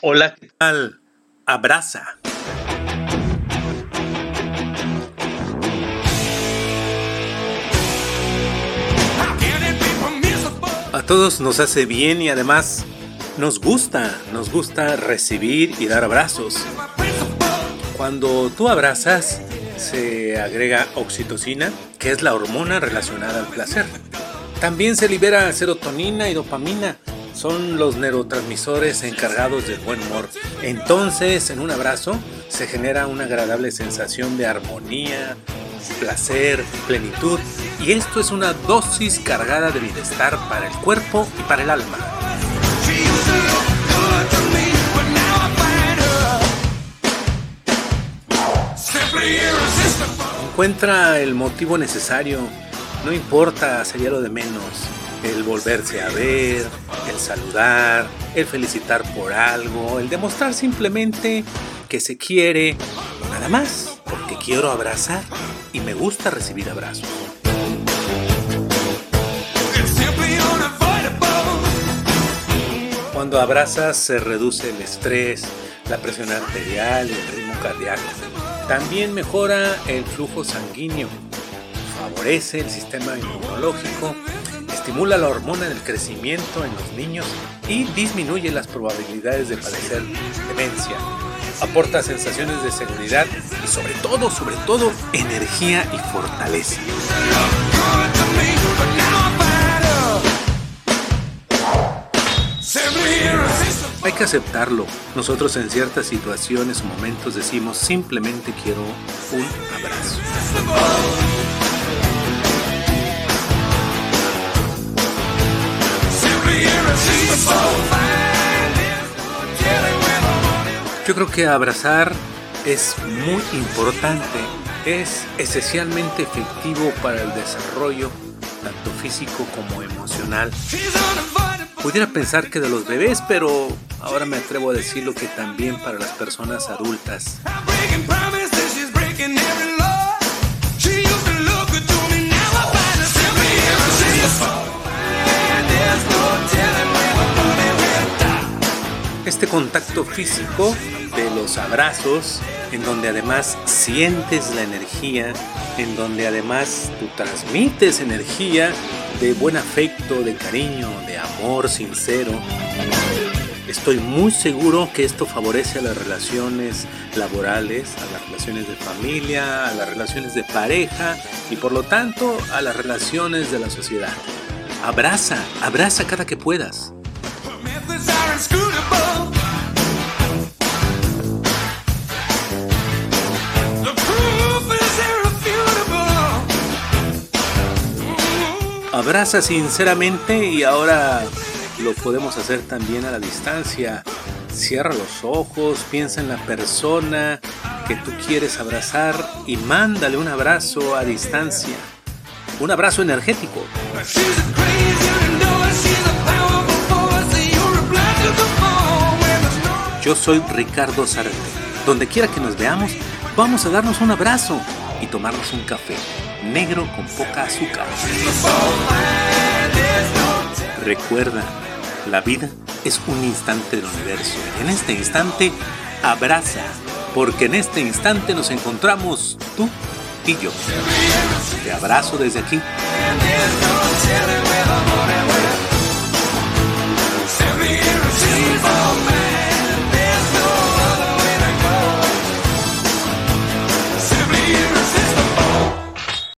Hola, ¿qué tal? Abraza. A todos nos hace bien y además nos gusta, nos gusta recibir y dar abrazos. Cuando tú abrazas, se agrega oxitocina, que es la hormona relacionada al placer. También se libera serotonina y dopamina, son los neurotransmisores encargados del buen humor. Entonces, en un abrazo se genera una agradable sensación de armonía, placer, plenitud, y esto es una dosis cargada de bienestar para el cuerpo y para el alma. Encuentra el motivo necesario, no importa, sería lo de menos el volverse a ver, el saludar, el felicitar por algo, el demostrar simplemente que se quiere, nada más, porque quiero abrazar y me gusta recibir abrazos. Cuando abrazas se reduce el estrés, la presión arterial y el ritmo cardíaco. También mejora el flujo sanguíneo, favorece el sistema inmunológico estimula la hormona del crecimiento en los niños y disminuye las probabilidades de padecer demencia. Aporta sensaciones de seguridad y sobre todo, sobre todo, energía y fortaleza. Hay que aceptarlo. Nosotros en ciertas situaciones o momentos decimos simplemente quiero un abrazo. Yo creo que abrazar es muy importante, es esencialmente efectivo para el desarrollo tanto físico como emocional. Pudiera pensar que de los bebés, pero ahora me atrevo a decirlo que también para las personas adultas. Este contacto físico de los abrazos, en donde además sientes la energía, en donde además tú transmites energía de buen afecto, de cariño, de amor sincero. Estoy muy seguro que esto favorece a las relaciones laborales, a las relaciones de familia, a las relaciones de pareja y por lo tanto a las relaciones de la sociedad. Abraza, abraza cada que puedas. Abraza sinceramente y ahora lo podemos hacer también a la distancia. Cierra los ojos, piensa en la persona que tú quieres abrazar y mándale un abrazo a distancia. Un abrazo energético. Yo soy Ricardo Zárate. Donde quiera que nos veamos, vamos a darnos un abrazo y tomarnos un café, negro con poca azúcar. Recuerda, la vida es un instante del universo y en este instante abraza, porque en este instante nos encontramos tú y yo. Te abrazo desde aquí.